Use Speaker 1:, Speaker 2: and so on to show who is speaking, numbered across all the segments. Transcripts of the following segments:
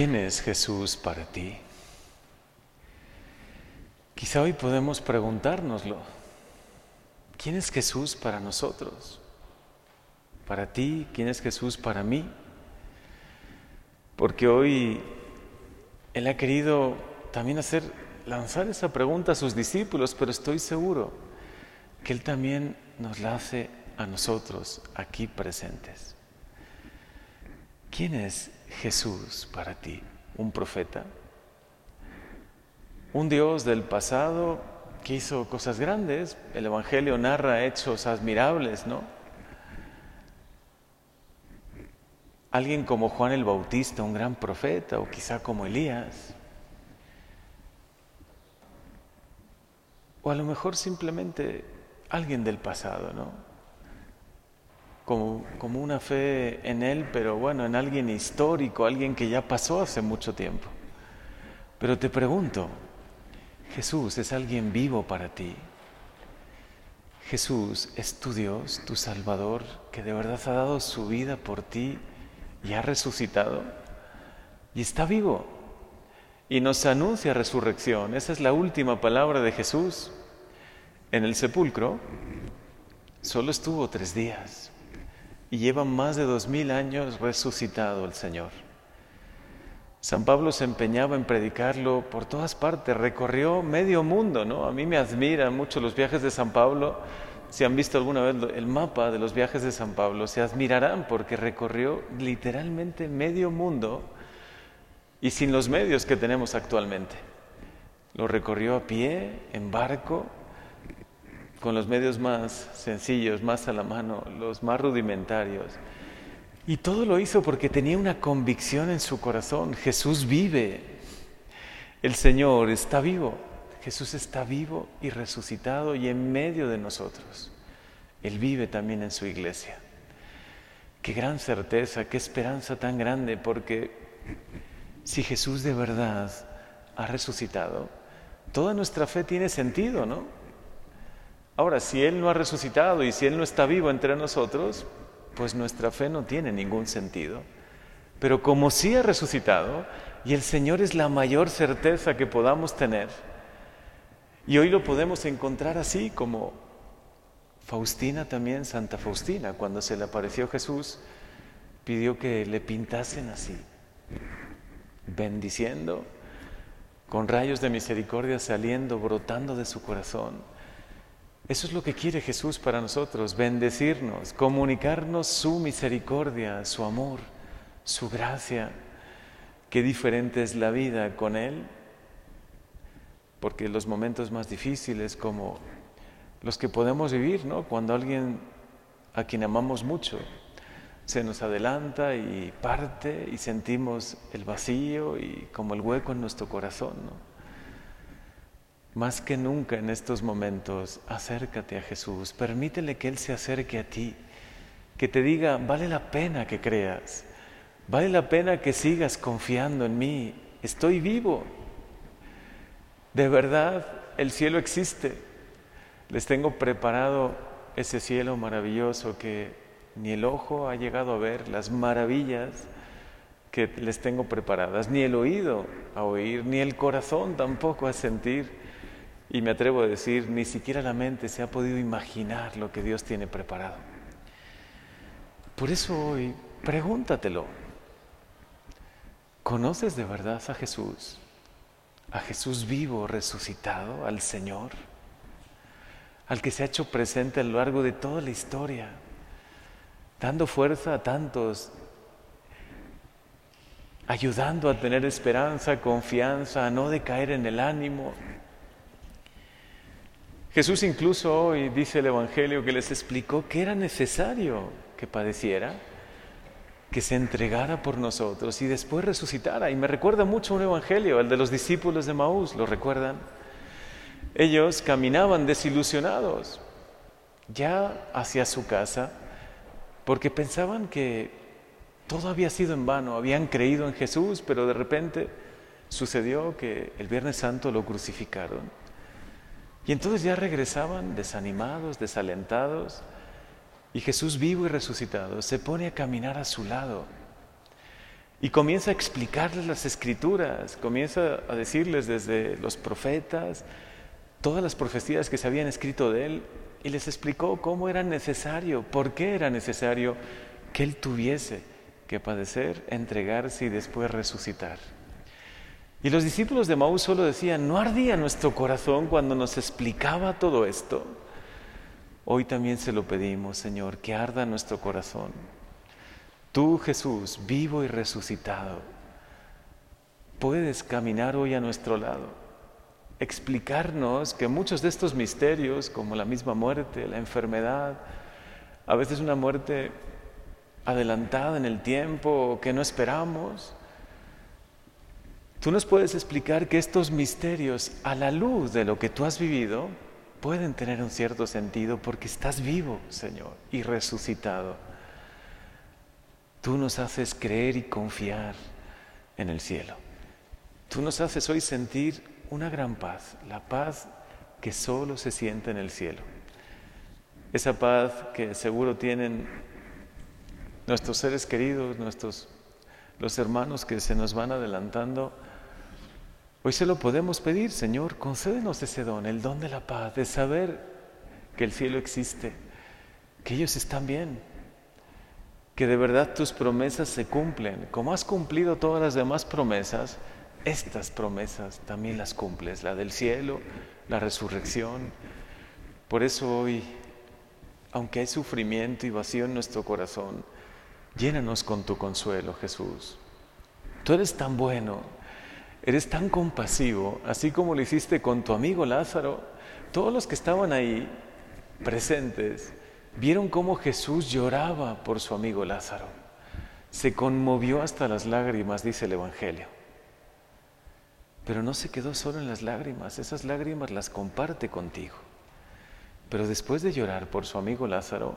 Speaker 1: ¿Quién es Jesús para ti? Quizá hoy podemos preguntárnoslo. ¿Quién es Jesús para nosotros? Para ti, ¿quién es Jesús para mí? Porque hoy Él ha querido también hacer, lanzar esa pregunta a sus discípulos, pero estoy seguro que Él también nos la hace a nosotros aquí presentes. ¿Quién es Jesús para ti? ¿Un profeta? ¿Un Dios del pasado que hizo cosas grandes? El Evangelio narra hechos admirables, ¿no? Alguien como Juan el Bautista, un gran profeta, o quizá como Elías. O a lo mejor simplemente alguien del pasado, ¿no? Como, una fe en Él, pero bueno, en alguien histórico, alguien que ya pasó hace mucho tiempo. Pero te pregunto, Jesús es alguien vivo para ti. Jesús es tu Dios, tu Salvador, que de verdad ha dado su vida por ti y ha resucitado y está vivo y nos anuncia resurrección. Esa es la última palabra de Jesús. En el sepulcro solo estuvo tres días y lleva más de dos mil años resucitado el Señor. San Pablo se empeñaba en predicarlo por todas partes, recorrió medio mundo, ¿no? A mí me admiran mucho los viajes de San Pablo. Si han visto alguna vez el mapa de los viajes de San Pablo, se admirarán porque recorrió literalmente medio mundo y sin los medios que tenemos actualmente. Lo recorrió a pie, en barco, con los medios más sencillos, más a la mano, los más rudimentarios. Y todo lo hizo porque tenía una convicción en su corazón. Jesús vive. El Señor está vivo. Jesús está vivo y resucitado y en medio de nosotros. Él vive también en su iglesia. Qué gran certeza, qué esperanza tan grande, porque si Jesús de verdad ha resucitado, toda nuestra fe tiene sentido, ¿no? Ahora, si Él no ha resucitado y si Él no está vivo entre nosotros, pues nuestra fe no tiene ningún sentido. Pero como sí ha resucitado, y el Señor es la mayor certeza que podamos tener, y hoy lo podemos encontrar así como Faustina también, Santa Faustina, cuando se le apareció Jesús, pidió que le pintasen así, bendiciendo, con rayos de misericordia saliendo, brotando de su corazón eso es lo que quiere Jesús para nosotros, bendecirnos, comunicarnos su misericordia, su amor, su gracia. Qué diferente es la vida con Él, porque los momentos más difíciles como los que podemos vivir, ¿no? Cuando alguien a quien amamos mucho se nos adelanta y parte y sentimos el vacío y como el hueco en nuestro corazón, ¿no? Más que nunca en estos momentos, acércate a Jesús, permítele que Él se acerque a ti, que te diga, vale la pena que creas, vale la pena que sigas confiando en mí, estoy vivo, de verdad el cielo existe, les tengo preparado ese cielo maravilloso que ni el ojo ha llegado a ver, las maravillas que les tengo preparadas, ni el oído a oír, ni el corazón tampoco a sentir y me atrevo a decir, ni siquiera la mente se ha podido imaginar lo que Dios tiene preparado. Por eso hoy, pregúntatelo. ¿Conoces de verdad a Jesús? ¿A Jesús vivo, resucitado, al Señor? Al que se ha hecho presente a lo largo de toda la historia, dando fuerza a tantos, ayudando a tener esperanza, confianza, a no decaer en el ánimo, Jesús incluso hoy dice el Evangelio que les explicó que era necesario que padeciera, que se entregara por nosotros y después resucitara. Y me recuerda mucho un Evangelio, el de los discípulos de Maús, ¿lo recuerdan? Ellos caminaban desilusionados ya hacia su casa porque pensaban que todo había sido en vano, habían creído en Jesús, pero de repente sucedió que el Viernes Santo lo crucificaron y entonces ya regresaban desanimados, desalentados, y Jesús vivo y resucitado se pone a caminar a su lado. Y comienza a explicarles las escrituras, comienza a decirles desde los profetas, todas las profecías que se habían escrito de él, y les explicó cómo era necesario, por qué era necesario que él tuviese que padecer, entregarse y después resucitar. Y los discípulos de Maús solo decían, ¿no ardía nuestro corazón cuando nos explicaba todo esto? Hoy también se lo pedimos, Señor, que arda nuestro corazón. Tú, Jesús, vivo y resucitado, puedes caminar hoy a nuestro lado, explicarnos que muchos de estos misterios, como la misma muerte, la enfermedad, a veces una muerte adelantada en el tiempo que no esperamos, Tú nos puedes explicar que estos misterios, a la luz de lo que tú has vivido, pueden tener un cierto sentido porque estás vivo, Señor, y resucitado. Tú nos haces creer y confiar en el cielo. Tú nos haces hoy sentir una gran paz, la paz que solo se siente en el cielo. Esa paz que seguro tienen nuestros seres queridos, nuestros los hermanos que se nos van adelantando Hoy se lo podemos pedir, Señor, concédenos ese don, el don de la paz, de saber que el cielo existe, que ellos están bien, que de verdad tus promesas se cumplen. Como has cumplido todas las demás promesas, estas promesas también las cumples, la del cielo, la resurrección. Por eso hoy, aunque hay sufrimiento y vacío en nuestro corazón, llénanos con tu consuelo, Jesús. Tú eres tan bueno, Eres tan compasivo, así como lo hiciste con tu amigo Lázaro. Todos los que estaban ahí presentes vieron cómo Jesús lloraba por su amigo Lázaro. Se conmovió hasta las lágrimas, dice el Evangelio. Pero no se quedó solo en las lágrimas, esas lágrimas las comparte contigo. Pero después de llorar por su amigo Lázaro,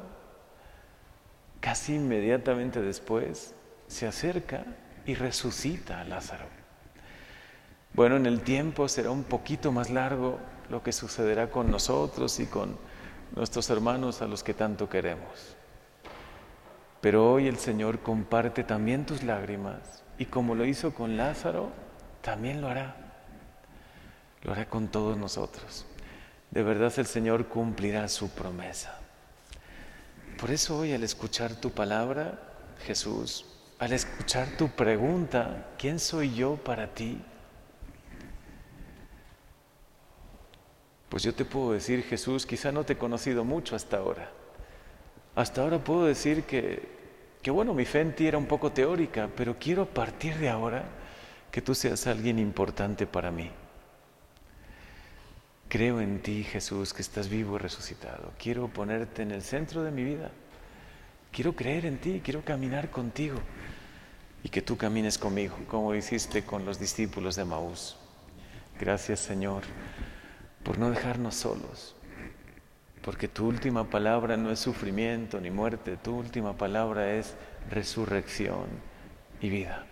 Speaker 1: casi inmediatamente después se acerca y resucita a Lázaro. Bueno, en el tiempo será un poquito más largo lo que sucederá con nosotros y con nuestros hermanos a los que tanto queremos. Pero hoy el Señor comparte también tus lágrimas y como lo hizo con Lázaro, también lo hará. Lo hará con todos nosotros. De verdad el Señor cumplirá su promesa. Por eso hoy al escuchar tu palabra, Jesús, al escuchar tu pregunta, ¿quién soy yo para ti? Pues yo te puedo decir, Jesús, quizá no te he conocido mucho hasta ahora. Hasta ahora puedo decir que, que bueno, mi fe en ti era un poco teórica, pero quiero a partir de ahora que tú seas alguien importante para mí. Creo en ti, Jesús, que estás vivo y resucitado. Quiero ponerte en el centro de mi vida. Quiero creer en ti, quiero caminar contigo y que tú camines conmigo, como hiciste con los discípulos de Maús. Gracias, Señor por no dejarnos solos, porque tu última palabra no es sufrimiento ni muerte, tu última palabra es resurrección y vida.